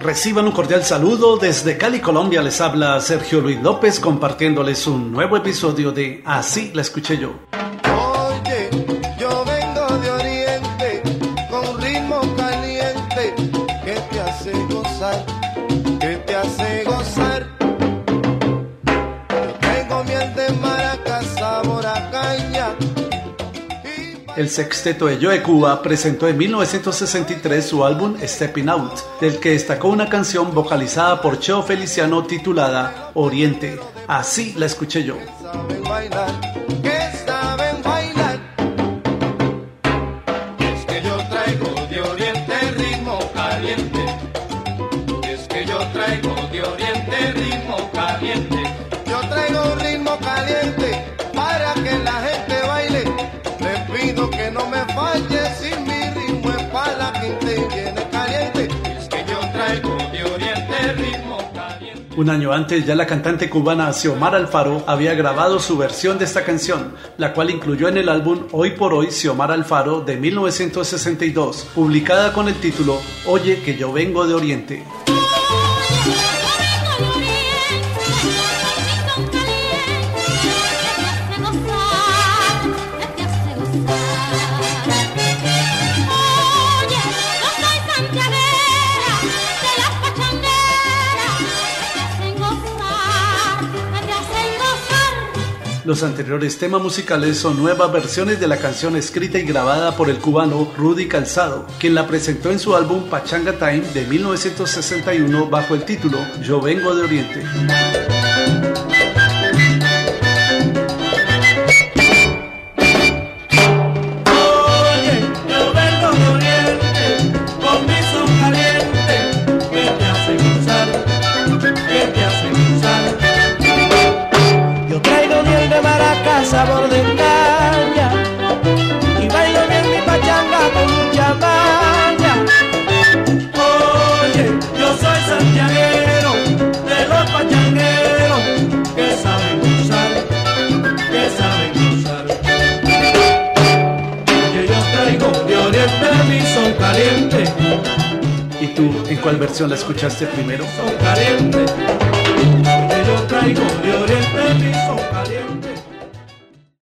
Reciban un cordial saludo desde Cali, Colombia. Les habla Sergio Luis López compartiéndoles un nuevo episodio de Así la escuché yo. El sexteto de Joe Cuba presentó en 1963 su álbum Stepping Out, del que destacó una canción vocalizada por Cheo Feliciano titulada Oriente. Así la escuché yo. Un año antes ya la cantante cubana Xiomara Alfaro había grabado su versión de esta canción, la cual incluyó en el álbum Hoy por Hoy Xiomara Alfaro de 1962, publicada con el título Oye que yo vengo de Oriente. Los anteriores temas musicales son nuevas versiones de la canción escrita y grabada por el cubano Rudy Calzado, quien la presentó en su álbum Pachanga Time de 1961 bajo el título Yo vengo de Oriente. En cuál versión la escuchaste primero?